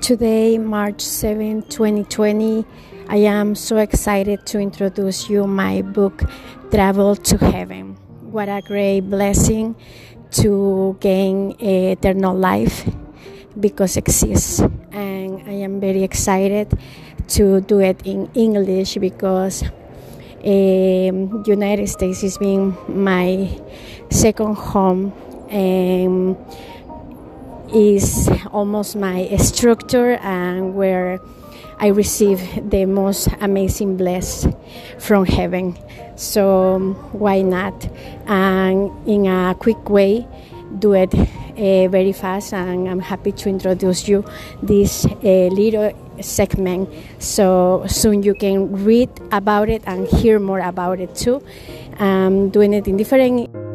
Today, March 7, 2020, I am so excited to introduce you my book Travel to Heaven. What a great blessing to gain eternal life because it exists and I am very excited to do it in English because um, United States is being my second home and is almost my structure and where I receive the most amazing bless from heaven. So why not? And in a quick way, do it uh, very fast. And I'm happy to introduce you this uh, little segment so soon you can read about it and hear more about it too. I'm doing it in different